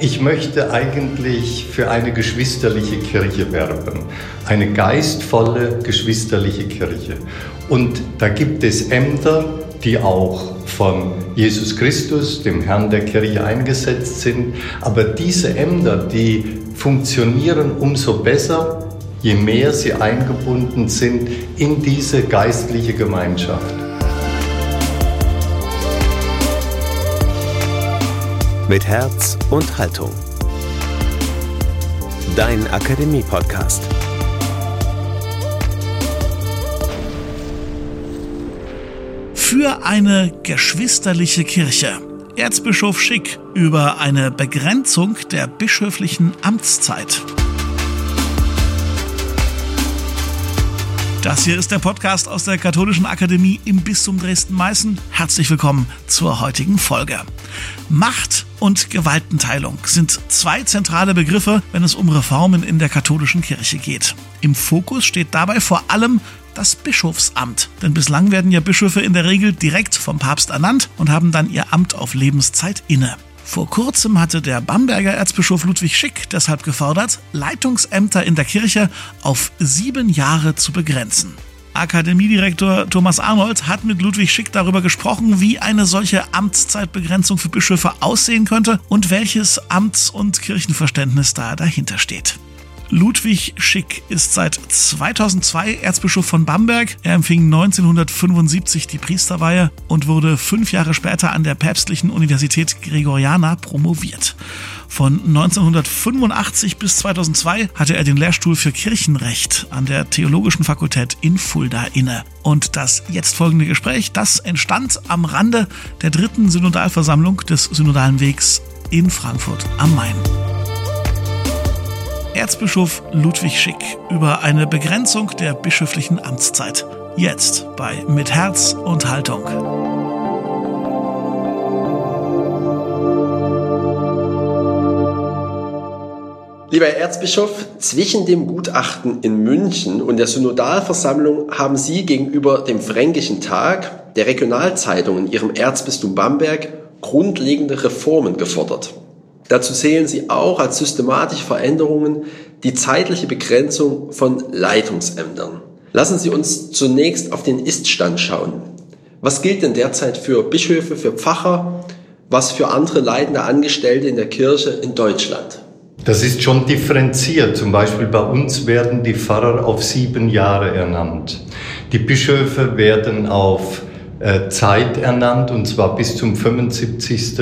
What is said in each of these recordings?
Ich möchte eigentlich für eine geschwisterliche Kirche werben, eine geistvolle geschwisterliche Kirche. Und da gibt es Ämter, die auch von Jesus Christus, dem Herrn der Kirche, eingesetzt sind. Aber diese Ämter, die funktionieren umso besser, je mehr sie eingebunden sind in diese geistliche Gemeinschaft. Mit Herz und Haltung. Dein Akademie-Podcast. Für eine geschwisterliche Kirche. Erzbischof Schick über eine Begrenzung der bischöflichen Amtszeit. Das hier ist der Podcast aus der Katholischen Akademie im Bistum Dresden-Meißen. Herzlich willkommen zur heutigen Folge. Macht und Gewaltenteilung sind zwei zentrale Begriffe, wenn es um Reformen in der katholischen Kirche geht. Im Fokus steht dabei vor allem das Bischofsamt. Denn bislang werden ja Bischöfe in der Regel direkt vom Papst ernannt und haben dann ihr Amt auf Lebenszeit inne. Vor kurzem hatte der Bamberger Erzbischof Ludwig Schick deshalb gefordert, Leitungsämter in der Kirche auf sieben Jahre zu begrenzen. Akademiedirektor Thomas Arnold hat mit Ludwig Schick darüber gesprochen, wie eine solche Amtszeitbegrenzung für Bischöfe aussehen könnte und welches Amts- und Kirchenverständnis da dahinter steht. Ludwig Schick ist seit 2002 Erzbischof von Bamberg. Er empfing 1975 die Priesterweihe und wurde fünf Jahre später an der Päpstlichen Universität Gregoriana promoviert. Von 1985 bis 2002 hatte er den Lehrstuhl für Kirchenrecht an der Theologischen Fakultät in Fulda inne. Und das jetzt folgende Gespräch, das entstand am Rande der dritten Synodalversammlung des Synodalen Wegs in Frankfurt am Main. Erzbischof Ludwig Schick über eine Begrenzung der bischöflichen Amtszeit. Jetzt bei Mit Herz und Haltung. Lieber Erzbischof, zwischen dem Gutachten in München und der Synodalversammlung haben Sie gegenüber dem Fränkischen Tag, der Regionalzeitung in Ihrem Erzbistum Bamberg, grundlegende Reformen gefordert. Dazu zählen sie auch als systematische Veränderungen die zeitliche Begrenzung von Leitungsämtern. Lassen Sie uns zunächst auf den Iststand schauen. Was gilt denn derzeit für Bischöfe, für Pfarrer, was für andere leitende Angestellte in der Kirche in Deutschland? Das ist schon differenziert. Zum Beispiel bei uns werden die Pfarrer auf sieben Jahre ernannt. Die Bischöfe werden auf Zeit ernannt, und zwar bis zum 75.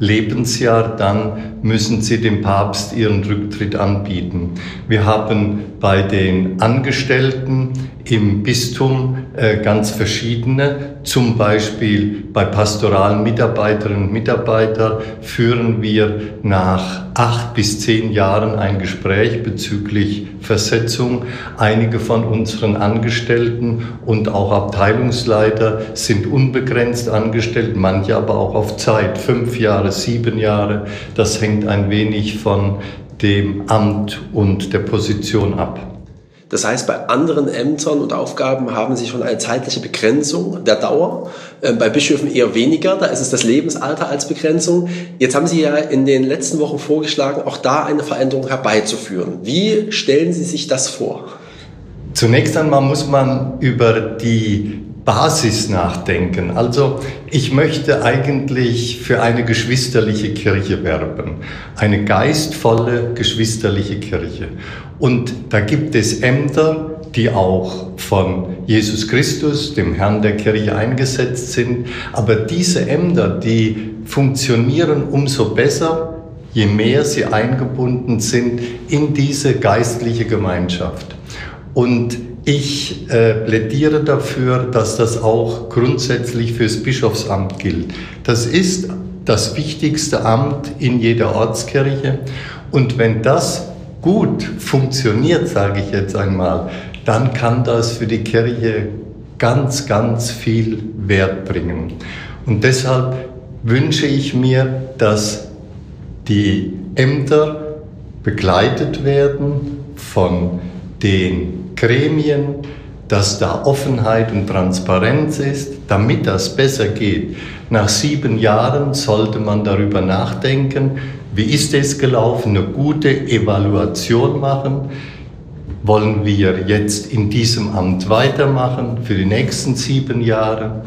Lebensjahr. Dann müssen sie dem Papst ihren Rücktritt anbieten. Wir haben bei den Angestellten im Bistum äh, ganz verschiedene. Zum Beispiel bei pastoralen Mitarbeiterinnen und Mitarbeitern führen wir nach acht bis zehn Jahren ein Gespräch bezüglich Versetzung. Einige von unseren Angestellten und auch Abteilungsleiter sind unbegrenzt angestellt, manche aber auch auf Zeit, fünf Jahre, sieben Jahre. Das hängt ein wenig von dem Amt und der Position ab. Das heißt, bei anderen Ämtern und Aufgaben haben Sie schon eine zeitliche Begrenzung der Dauer. Ähm, bei Bischöfen eher weniger, da ist es das Lebensalter als Begrenzung. Jetzt haben Sie ja in den letzten Wochen vorgeschlagen, auch da eine Veränderung herbeizuführen. Wie stellen Sie sich das vor? Zunächst einmal muss man über die Basis nachdenken. Also ich möchte eigentlich für eine geschwisterliche Kirche werben, eine geistvolle geschwisterliche Kirche. Und da gibt es Ämter, die auch von Jesus Christus, dem Herrn der Kirche, eingesetzt sind. Aber diese Ämter, die funktionieren umso besser, je mehr sie eingebunden sind in diese geistliche Gemeinschaft. Und ich äh, plädiere dafür, dass das auch grundsätzlich fürs Bischofsamt gilt. Das ist das wichtigste Amt in jeder Ortskirche. Und wenn das gut funktioniert, sage ich jetzt einmal, dann kann das für die Kirche ganz, ganz viel Wert bringen. Und deshalb wünsche ich mir, dass die Ämter begleitet werden von den Gremien, dass da Offenheit und Transparenz ist, damit das besser geht. Nach sieben Jahren sollte man darüber nachdenken, wie ist es gelaufen, eine gute Evaluation machen. Wollen wir jetzt in diesem Amt weitermachen für die nächsten sieben Jahre?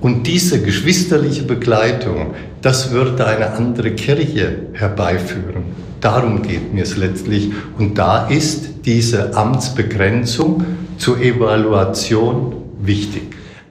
Und diese geschwisterliche Begleitung, das würde eine andere Kirche herbeiführen. Darum geht mir es letztlich. Und da ist diese Amtsbegrenzung zur Evaluation wichtig.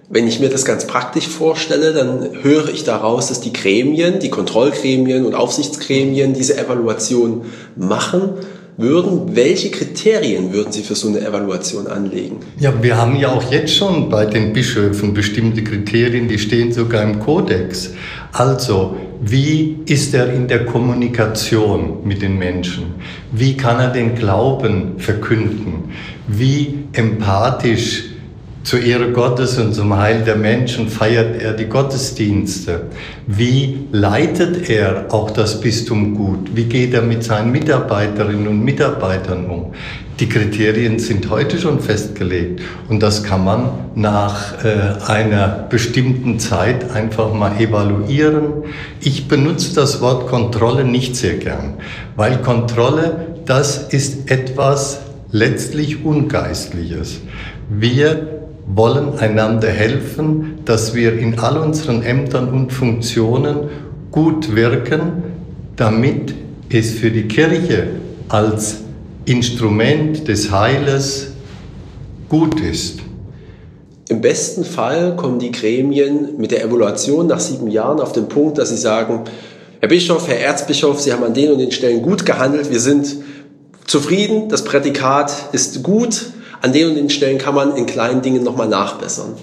Wenn ich mir das ganz praktisch vorstelle, dann höre ich daraus, dass die Gremien, die Kontrollgremien und Aufsichtsgremien diese Evaluation machen würden. Welche Kriterien würden Sie für so eine Evaluation anlegen? Ja, wir haben ja auch jetzt schon bei den Bischöfen bestimmte Kriterien, die stehen sogar im Kodex. Also, wie ist er in der Kommunikation mit den Menschen? Wie kann er den Glauben verkünden? Wie empathisch zur Ehre Gottes und zum Heil der Menschen feiert er die Gottesdienste. Wie leitet er auch das Bistum gut? Wie geht er mit seinen Mitarbeiterinnen und Mitarbeitern um? Die Kriterien sind heute schon festgelegt und das kann man nach äh, einer bestimmten Zeit einfach mal evaluieren. Ich benutze das Wort Kontrolle nicht sehr gern, weil Kontrolle, das ist etwas letztlich Ungeistliches. Wir wollen einander helfen, dass wir in all unseren Ämtern und Funktionen gut wirken, damit es für die Kirche als Instrument des Heiles gut ist. Im besten Fall kommen die Gremien mit der Evaluation nach sieben Jahren auf den Punkt, dass sie sagen, Herr Bischof, Herr Erzbischof, Sie haben an den und den Stellen gut gehandelt, wir sind zufrieden, das Prädikat ist gut, an den und den Stellen kann man in kleinen Dingen nochmal nachbessern.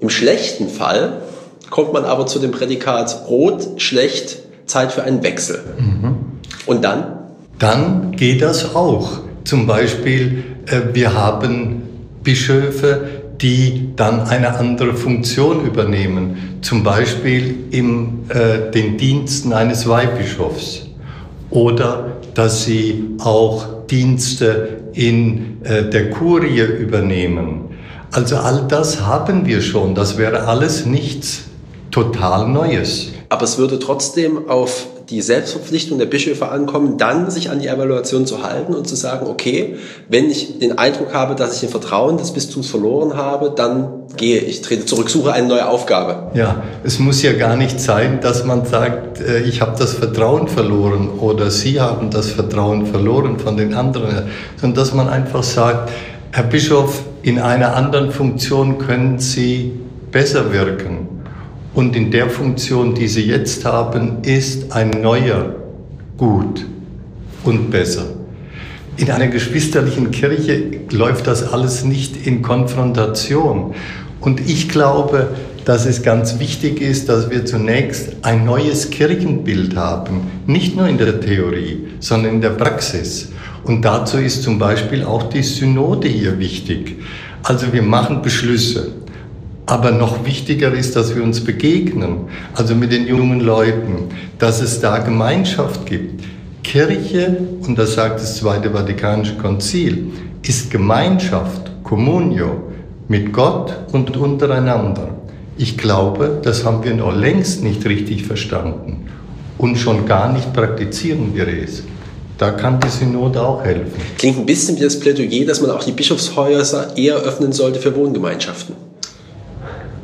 Im schlechten Fall kommt man aber zu dem Prädikat rot, schlecht, Zeit für einen Wechsel. Mhm. Und dann? Dann geht das auch. Zum Beispiel, äh, wir haben Bischöfe, die dann eine andere Funktion übernehmen, zum Beispiel in äh, den Diensten eines Weihbischofs oder dass sie auch Dienste in äh, der Kurie übernehmen. Also all das haben wir schon. Das wäre alles nichts total Neues. Aber es würde trotzdem auf die Selbstverpflichtung der Bischöfe ankommen, dann sich an die Evaluation zu halten und zu sagen, okay, wenn ich den Eindruck habe, dass ich den Vertrauen des Bistums verloren habe, dann gehe ich, trete zurück, suche eine neue Aufgabe. Ja, es muss ja gar nicht sein, dass man sagt, äh, ich habe das Vertrauen verloren oder Sie haben das Vertrauen verloren von den anderen, sondern dass man einfach sagt, Herr Bischof, in einer anderen Funktion können Sie besser wirken. Und in der Funktion, die Sie jetzt haben, ist ein neuer gut und besser. In einer geschwisterlichen Kirche läuft das alles nicht in Konfrontation. Und ich glaube, dass es ganz wichtig ist, dass wir zunächst ein neues Kirchenbild haben, nicht nur in der Theorie, sondern in der Praxis. Und dazu ist zum Beispiel auch die Synode hier wichtig. Also wir machen Beschlüsse. Aber noch wichtiger ist, dass wir uns begegnen, also mit den jungen Leuten, dass es da Gemeinschaft gibt. Kirche, und das sagt das Zweite Vatikanische Konzil, ist Gemeinschaft, Communio, mit Gott und untereinander. Ich glaube, das haben wir noch längst nicht richtig verstanden und schon gar nicht praktizieren wir es. Da kann die Synode auch helfen. Klingt ein bisschen wie das Plädoyer, dass man auch die Bischofshäuser eher öffnen sollte für Wohngemeinschaften.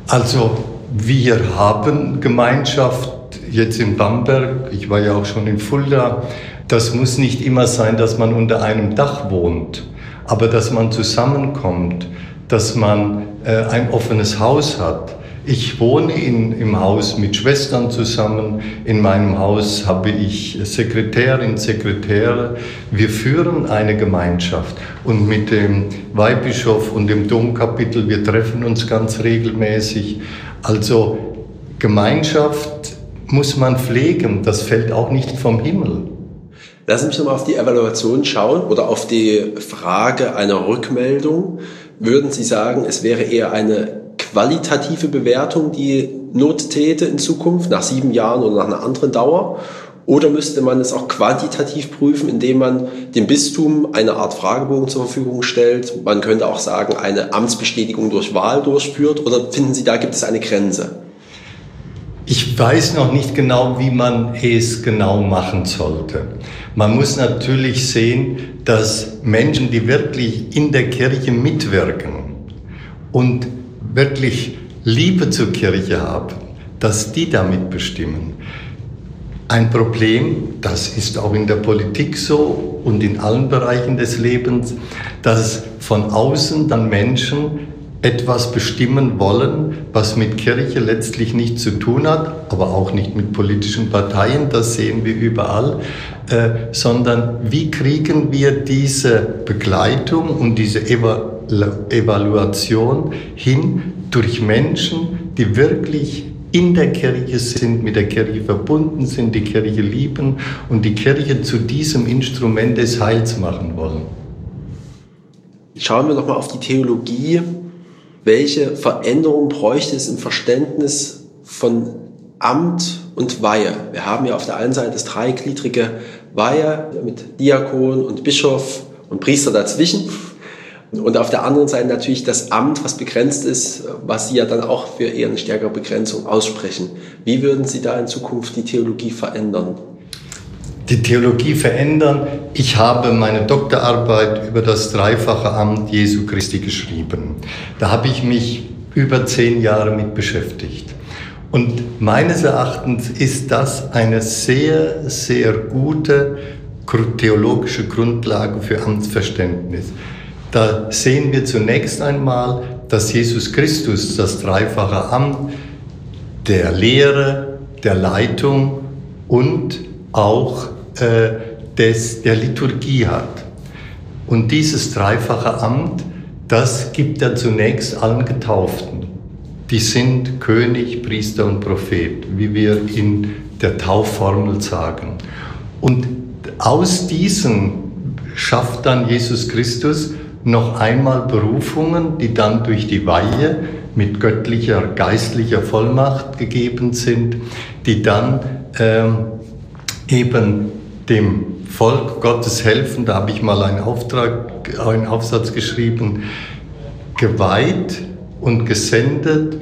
Also wir haben Gemeinschaft jetzt in Bamberg, ich war ja auch schon in Fulda. Das muss nicht immer sein, dass man unter einem Dach wohnt, aber dass man zusammenkommt, dass man äh, ein offenes Haus hat. Ich wohne in, im Haus mit Schwestern zusammen. In meinem Haus habe ich Sekretärin, Sekretäre. Wir führen eine Gemeinschaft. Und mit dem Weihbischof und dem Domkapitel, wir treffen uns ganz regelmäßig. Also Gemeinschaft muss man pflegen. Das fällt auch nicht vom Himmel. Lassen Sie mich nochmal auf die Evaluation schauen oder auf die Frage einer Rückmeldung. Würden Sie sagen, es wäre eher eine qualitative Bewertung, die Not täte in Zukunft, nach sieben Jahren oder nach einer anderen Dauer? Oder müsste man es auch quantitativ prüfen, indem man dem Bistum eine Art Fragebogen zur Verfügung stellt? Man könnte auch sagen, eine Amtsbestätigung durch Wahl durchführt. Oder finden Sie, da gibt es eine Grenze? Ich weiß noch nicht genau, wie man es genau machen sollte. Man muss natürlich sehen, dass Menschen, die wirklich in der Kirche mitwirken und wirklich Liebe zur Kirche haben, dass die damit bestimmen. Ein Problem, das ist auch in der Politik so und in allen Bereichen des Lebens, dass von außen dann Menschen etwas bestimmen wollen, was mit Kirche letztlich nichts zu tun hat, aber auch nicht mit politischen Parteien, das sehen wir überall, äh, sondern wie kriegen wir diese Begleitung und diese Evaluation Evaluation hin durch Menschen, die wirklich in der Kirche sind, mit der Kirche verbunden sind, die Kirche lieben und die Kirche zu diesem Instrument des Heils machen wollen. Schauen wir nochmal auf die Theologie. Welche Veränderung bräuchte es im Verständnis von Amt und Weihe? Wir haben ja auf der einen Seite das dreigliedrige Weihe mit Diakon und Bischof und Priester dazwischen. Und auf der anderen Seite natürlich das Amt, was begrenzt ist, was Sie ja dann auch für eher eine stärkere Begrenzung aussprechen. Wie würden Sie da in Zukunft die Theologie verändern? Die Theologie verändern. Ich habe meine Doktorarbeit über das dreifache Amt Jesu Christi geschrieben. Da habe ich mich über zehn Jahre mit beschäftigt. Und meines Erachtens ist das eine sehr, sehr gute theologische Grundlage für Amtsverständnis. Da sehen wir zunächst einmal, dass Jesus Christus das dreifache Amt der Lehre, der Leitung und auch äh, des, der Liturgie hat. Und dieses dreifache Amt, das gibt er zunächst allen Getauften. Die sind König, Priester und Prophet, wie wir in der Taufformel sagen. Und aus diesen schafft dann Jesus Christus noch einmal Berufungen, die dann durch die Weihe mit göttlicher, geistlicher Vollmacht gegeben sind, die dann ähm, eben dem Volk Gottes helfen. Da habe ich mal einen Auftrag, einen Aufsatz geschrieben, geweiht und gesendet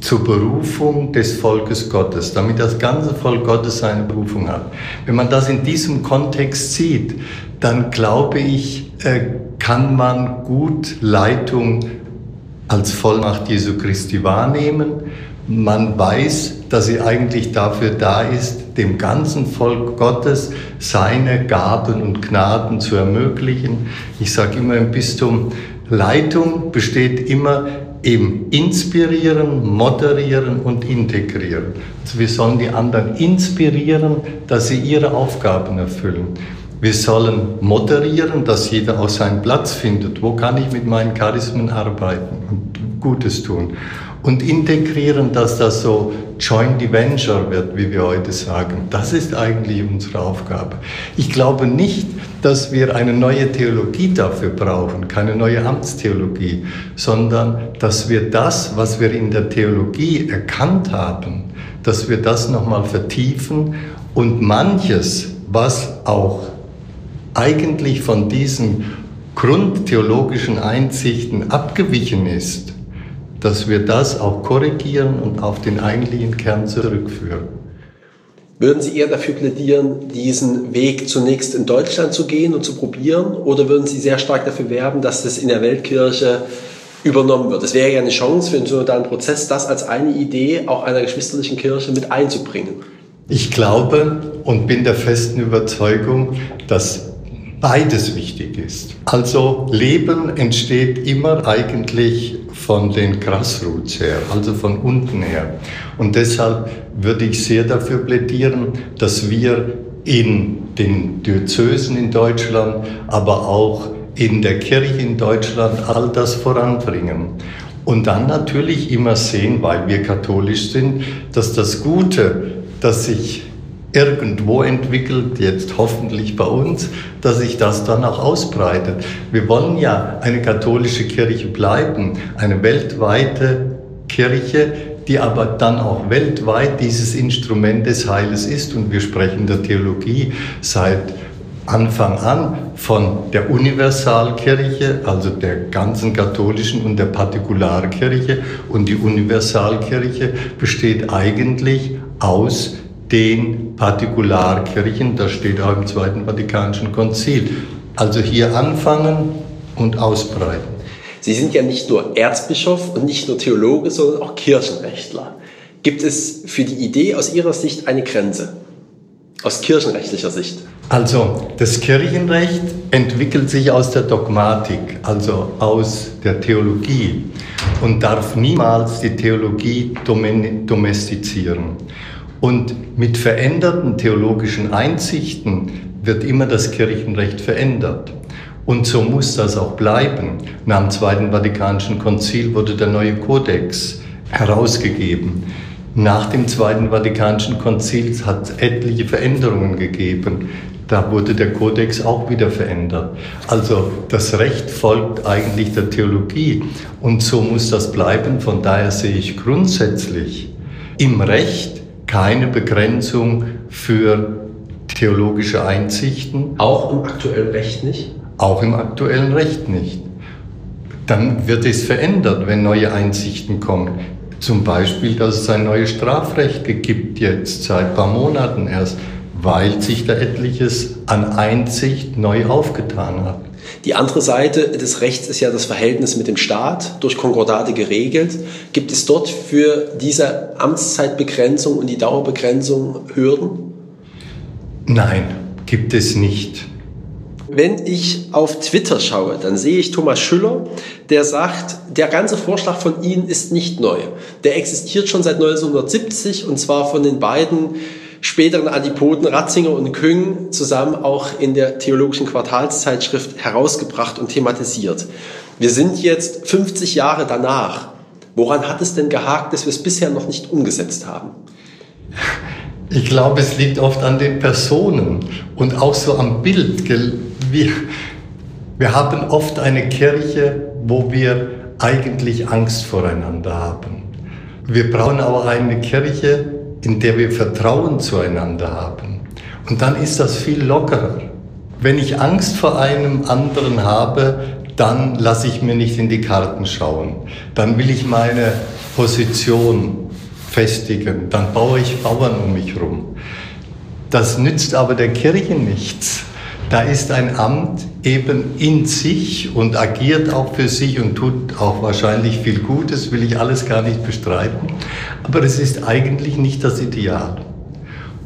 zur Berufung des Volkes Gottes, damit das ganze Volk Gottes seine Berufung hat. Wenn man das in diesem Kontext sieht, dann glaube ich, äh, kann man gut Leitung als Vollmacht Jesu Christi wahrnehmen. Man weiß, dass sie eigentlich dafür da ist, dem ganzen Volk Gottes seine Gaben und Gnaden zu ermöglichen. Ich sage immer im Bistum, Leitung besteht immer im Inspirieren, Moderieren und Integrieren. Also wir sollen die anderen inspirieren, dass sie ihre Aufgaben erfüllen. Wir sollen moderieren, dass jeder auch seinen Platz findet. Wo kann ich mit meinen Charismen arbeiten und Gutes tun? Und integrieren, dass das so Joint Venture wird, wie wir heute sagen. Das ist eigentlich unsere Aufgabe. Ich glaube nicht, dass wir eine neue Theologie dafür brauchen, keine neue Amtstheologie, sondern dass wir das, was wir in der Theologie erkannt haben, dass wir das nochmal vertiefen und manches, was auch eigentlich von diesen grundtheologischen Einsichten abgewichen ist, dass wir das auch korrigieren und auf den eigentlichen Kern zurückführen. Würden Sie eher dafür plädieren, diesen Weg zunächst in Deutschland zu gehen und zu probieren? Oder würden Sie sehr stark dafür werben, dass das in der Weltkirche übernommen wird? Es wäre ja eine Chance für einen synodalen Prozess, das als eine Idee auch einer geschwisterlichen Kirche mit einzubringen. Ich glaube und bin der festen Überzeugung, dass beides wichtig ist. Also Leben entsteht immer eigentlich von den Grassroots her, also von unten her. Und deshalb würde ich sehr dafür plädieren, dass wir in den Diözesen in Deutschland, aber auch in der Kirche in Deutschland all das voranbringen. Und dann natürlich immer sehen, weil wir katholisch sind, dass das Gute, das sich irgendwo entwickelt, jetzt hoffentlich bei uns, dass sich das dann auch ausbreitet. Wir wollen ja eine katholische Kirche bleiben, eine weltweite Kirche, die aber dann auch weltweit dieses Instrument des Heiles ist. Und wir sprechen der Theologie seit Anfang an von der Universalkirche, also der ganzen katholischen und der Partikularkirche. Und die Universalkirche besteht eigentlich aus den Partikularkirchen, das steht auch im Zweiten Vatikanischen Konzil. Also hier anfangen und ausbreiten. Sie sind ja nicht nur Erzbischof und nicht nur Theologe, sondern auch Kirchenrechtler. Gibt es für die Idee aus Ihrer Sicht eine Grenze? Aus kirchenrechtlicher Sicht? Also das Kirchenrecht entwickelt sich aus der Dogmatik, also aus der Theologie und darf niemals die Theologie domestizieren. Und mit veränderten theologischen Einsichten wird immer das Kirchenrecht verändert. Und so muss das auch bleiben. Nach dem Zweiten Vatikanischen Konzil wurde der neue Kodex herausgegeben. Nach dem Zweiten Vatikanischen Konzil hat es etliche Veränderungen gegeben. Da wurde der Kodex auch wieder verändert. Also das Recht folgt eigentlich der Theologie und so muss das bleiben. Von daher sehe ich grundsätzlich im Recht keine Begrenzung für theologische Einsichten. Auch im aktuellen Recht nicht? Auch im aktuellen Recht nicht. Dann wird es verändert, wenn neue Einsichten kommen. Zum Beispiel, dass es ein neues Strafrecht gibt jetzt seit ein paar Monaten erst, weil sich da etliches an Einsicht neu aufgetan hat. Die andere Seite des Rechts ist ja das Verhältnis mit dem Staat durch Konkordate geregelt. Gibt es dort für diese Amtszeitbegrenzung und die Dauerbegrenzung Hürden? Nein, gibt es nicht. Wenn ich auf Twitter schaue, dann sehe ich Thomas Schüller, der sagt, der ganze Vorschlag von Ihnen ist nicht neu. Der existiert schon seit 1970 und zwar von den beiden späteren Adipoten Ratzinger und Küng zusammen auch in der theologischen Quartalszeitschrift herausgebracht und thematisiert. Wir sind jetzt 50 Jahre danach. Woran hat es denn gehakt, dass wir es bisher noch nicht umgesetzt haben? Ich glaube, es liegt oft an den Personen und auch so am Bild. Wir, wir haben oft eine Kirche, wo wir eigentlich Angst voreinander haben. Wir brauchen aber eine Kirche, in der wir Vertrauen zueinander haben. Und dann ist das viel lockerer. Wenn ich Angst vor einem anderen habe, dann lasse ich mir nicht in die Karten schauen. Dann will ich meine Position festigen. Dann baue ich Bauern um mich herum. Das nützt aber der Kirche nichts. Da ist ein Amt eben in sich und agiert auch für sich und tut auch wahrscheinlich viel Gutes, will ich alles gar nicht bestreiten. Aber es ist eigentlich nicht das Ideal.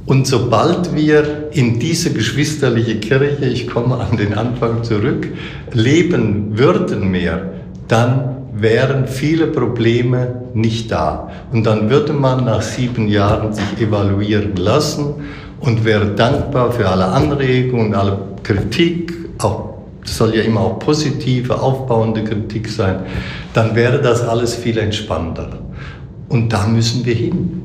Und sobald wir in diese geschwisterliche Kirche, ich komme an den Anfang zurück, leben würden mehr, dann wären viele Probleme nicht da. Und dann würde man nach sieben Jahren sich evaluieren lassen und wäre dankbar für alle Anregungen, alle Kritik, auch soll ja immer auch positive, aufbauende Kritik sein, dann wäre das alles viel entspannter. Und da müssen wir hin.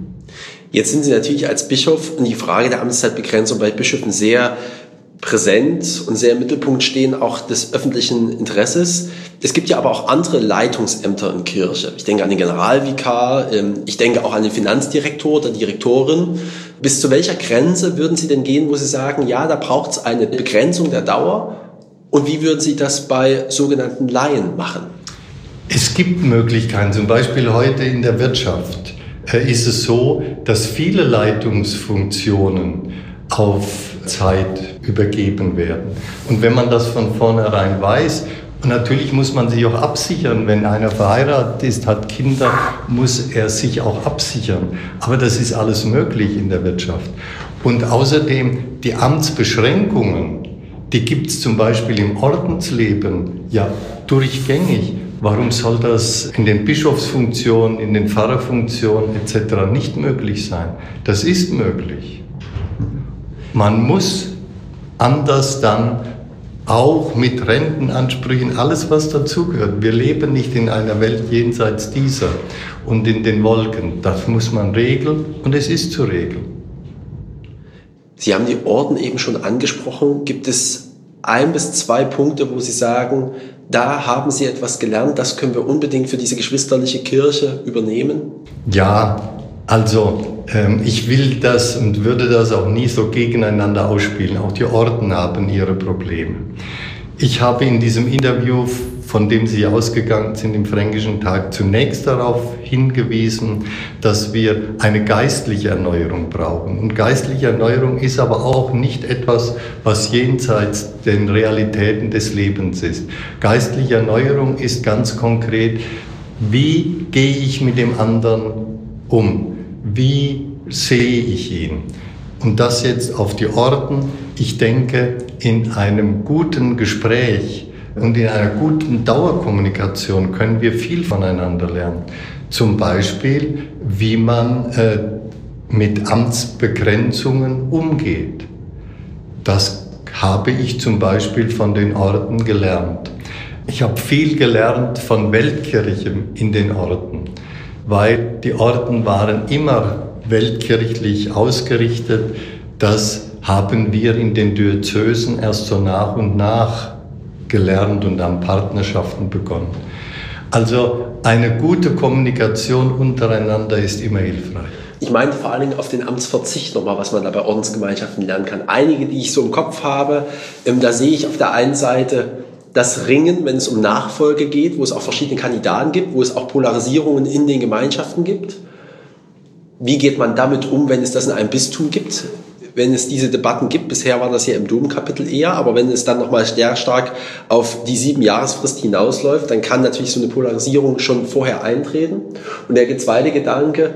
Jetzt sind Sie natürlich als Bischof und die Frage der Amtszeitbegrenzung bei Bischöfen sehr präsent und sehr im Mittelpunkt stehen auch des öffentlichen Interesses. Es gibt ja aber auch andere Leitungsämter in Kirche. Ich denke an den Generalvikar, ähm, ich denke auch an den Finanzdirektor oder Direktorin. Bis zu welcher Grenze würden Sie denn gehen, wo Sie sagen, ja, da braucht es eine Begrenzung der Dauer? Und wie würden Sie das bei sogenannten Laien machen? Es gibt Möglichkeiten, zum Beispiel heute in der Wirtschaft äh, ist es so, dass viele Leitungsfunktionen auf Zeit übergeben werden. Und wenn man das von vornherein weiß, und natürlich muss man sich auch absichern, wenn einer verheiratet ist, hat Kinder, muss er sich auch absichern. Aber das ist alles möglich in der Wirtschaft. Und außerdem die Amtsbeschränkungen, die gibt es zum Beispiel im Ordensleben ja durchgängig. Warum soll das in den Bischofsfunktionen, in den Pfarrerfunktionen etc. nicht möglich sein? Das ist möglich. Man muss anders dann auch mit Rentenansprüchen, alles was dazugehört. Wir leben nicht in einer Welt jenseits dieser und in den Wolken. Das muss man regeln und es ist zu regeln. Sie haben die Orden eben schon angesprochen. Gibt es ein bis zwei Punkte, wo Sie sagen, da haben Sie etwas gelernt, das können wir unbedingt für diese geschwisterliche Kirche übernehmen? Ja, also ich will das und würde das auch nie so gegeneinander ausspielen. Auch die Orden haben ihre Probleme. Ich habe in diesem Interview, von dem Sie ausgegangen sind im Fränkischen Tag, zunächst darauf hingewiesen, dass wir eine geistliche Erneuerung brauchen. Und geistliche Erneuerung ist aber auch nicht etwas, was jenseits den Realitäten des Lebens ist. Geistliche Erneuerung ist ganz konkret, wie gehe ich mit dem anderen um? Wie sehe ich ihn? Und das jetzt auf die Orden. Ich denke, in einem guten Gespräch und in einer guten Dauerkommunikation können wir viel voneinander lernen. Zum Beispiel, wie man äh, mit Amtsbegrenzungen umgeht. Das habe ich zum Beispiel von den Orden gelernt. Ich habe viel gelernt von Weltkirche in den Orden, weil die Orden waren immer weltkirchlich ausgerichtet. Das haben wir in den Diözesen erst so nach und nach gelernt und haben Partnerschaften begonnen. Also eine gute Kommunikation untereinander ist immer hilfreich. Ich meine vor allen Dingen auf den Amtsverzicht nochmal, was man da bei Ordensgemeinschaften lernen kann. Einige, die ich so im Kopf habe, ähm, da sehe ich auf der einen Seite das Ringen, wenn es um Nachfolge geht, wo es auch verschiedene Kandidaten gibt, wo es auch Polarisierungen in den Gemeinschaften gibt. Wie geht man damit um, wenn es das in einem Bistum gibt? wenn es diese Debatten gibt, bisher war das ja im Domkapitel eher, aber wenn es dann nochmal sehr stark auf die sieben Jahresfrist hinausläuft, dann kann natürlich so eine Polarisierung schon vorher eintreten. Und der zweite Gedanke,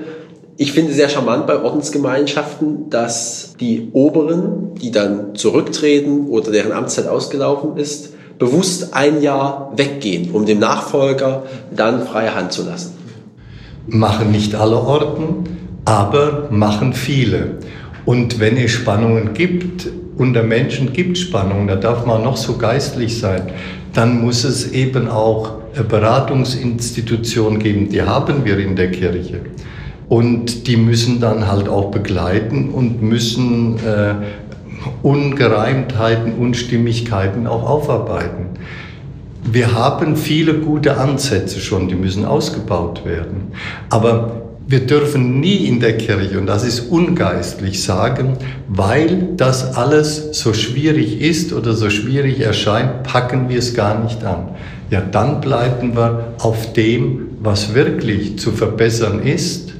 ich finde sehr charmant bei Ordensgemeinschaften, dass die Oberen, die dann zurücktreten oder deren Amtszeit ausgelaufen ist, bewusst ein Jahr weggehen, um dem Nachfolger dann freie Hand zu lassen. Machen nicht alle Orden, aber machen viele. Und wenn es Spannungen gibt, unter Menschen gibt Spannungen, da darf man noch so geistlich sein, dann muss es eben auch Beratungsinstitutionen geben, die haben wir in der Kirche. Und die müssen dann halt auch begleiten und müssen äh, Ungereimtheiten, Unstimmigkeiten auch aufarbeiten. Wir haben viele gute Ansätze schon, die müssen ausgebaut werden. Aber wir dürfen nie in der Kirche, und das ist ungeistlich, sagen, weil das alles so schwierig ist oder so schwierig erscheint, packen wir es gar nicht an. Ja, dann bleiben wir auf dem, was wirklich zu verbessern ist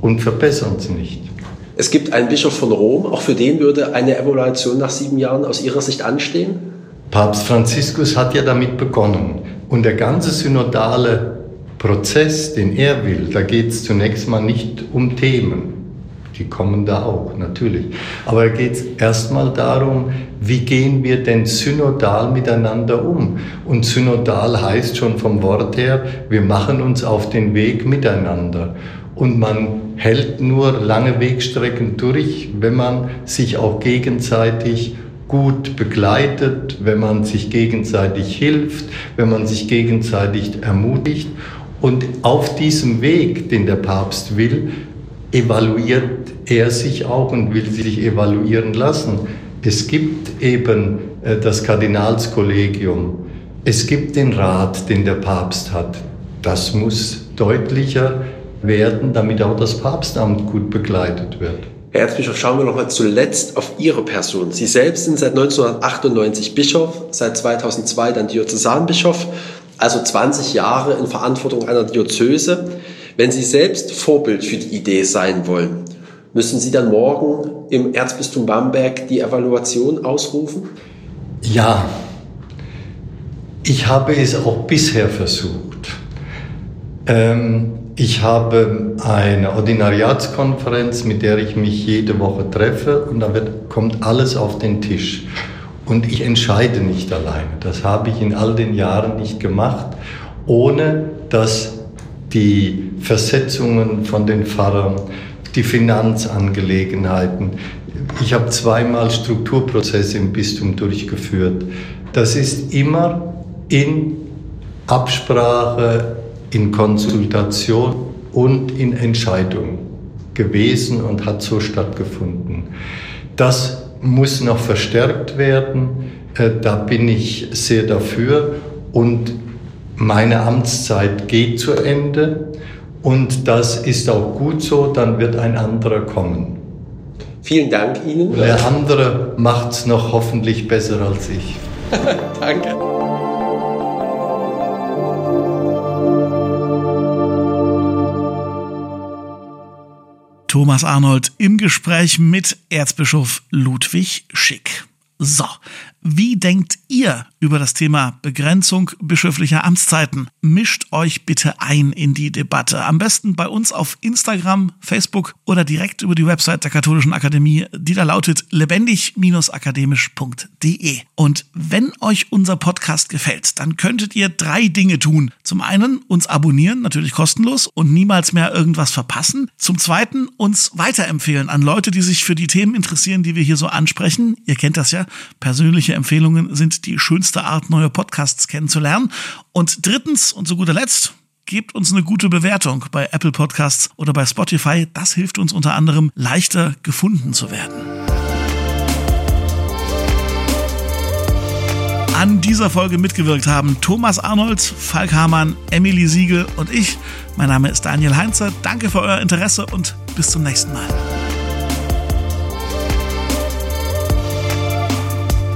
und verbessern es nicht. Es gibt einen Bischof von Rom, auch für den würde eine Evaluation nach sieben Jahren aus Ihrer Sicht anstehen? Papst Franziskus hat ja damit begonnen. Und der ganze synodale Prozess, den er will, da geht es zunächst mal nicht um Themen. Die kommen da auch, natürlich. Aber da geht es erstmal darum, wie gehen wir denn synodal miteinander um? Und synodal heißt schon vom Wort her, wir machen uns auf den Weg miteinander. Und man hält nur lange Wegstrecken durch, wenn man sich auch gegenseitig gut begleitet, wenn man sich gegenseitig hilft, wenn man sich gegenseitig ermutigt. Und auf diesem Weg, den der Papst will, evaluiert er sich auch und will sich evaluieren lassen. Es gibt eben äh, das Kardinalskollegium, es gibt den Rat, den der Papst hat. Das muss deutlicher werden, damit auch das Papstamt gut begleitet wird. Herr Erzbischof, schauen wir noch mal zuletzt auf Ihre Person. Sie selbst sind seit 1998 Bischof, seit 2002 dann Diözesanbischof also 20 Jahre in Verantwortung einer Diözese. Wenn Sie selbst Vorbild für die Idee sein wollen, müssen Sie dann morgen im Erzbistum Bamberg die Evaluation ausrufen? Ja, ich habe es auch bisher versucht. Ähm, ich habe eine Ordinariatskonferenz, mit der ich mich jede Woche treffe und da wird, kommt alles auf den Tisch. Und ich entscheide nicht alleine. Das habe ich in all den Jahren nicht gemacht, ohne dass die Versetzungen von den Pfarrern, die Finanzangelegenheiten, ich habe zweimal Strukturprozesse im Bistum durchgeführt. Das ist immer in Absprache, in Konsultation und in Entscheidung gewesen und hat so stattgefunden. Das muss noch verstärkt werden. Äh, da bin ich sehr dafür. Und meine Amtszeit geht zu Ende. Und das ist auch gut so, dann wird ein anderer kommen. Vielen Dank Ihnen. Der andere macht es noch hoffentlich besser als ich. Danke. Thomas Arnold im Gespräch mit Erzbischof Ludwig Schick. So, wie denkt ihr über das Thema Begrenzung bischöflicher Amtszeiten? Mischt euch bitte ein in die Debatte. Am besten bei uns auf Instagram, Facebook oder direkt über die Website der Katholischen Akademie, die da lautet lebendig-akademisch.de. Und wenn euch unser Podcast gefällt, dann könntet ihr drei Dinge tun. Zum einen uns abonnieren, natürlich kostenlos und niemals mehr irgendwas verpassen. Zum zweiten uns weiterempfehlen an Leute, die sich für die Themen interessieren, die wir hier so ansprechen. Ihr kennt das ja, persönliche Empfehlungen sind die schönste Art, neue Podcasts kennenzulernen. Und drittens und zu guter Letzt, gebt uns eine gute Bewertung bei Apple Podcasts oder bei Spotify. Das hilft uns unter anderem leichter gefunden zu werden. An dieser Folge mitgewirkt haben Thomas Arnold, Falk Hamann, Emily Siegel und ich. Mein Name ist Daniel Heinze. Danke für euer Interesse und bis zum nächsten Mal.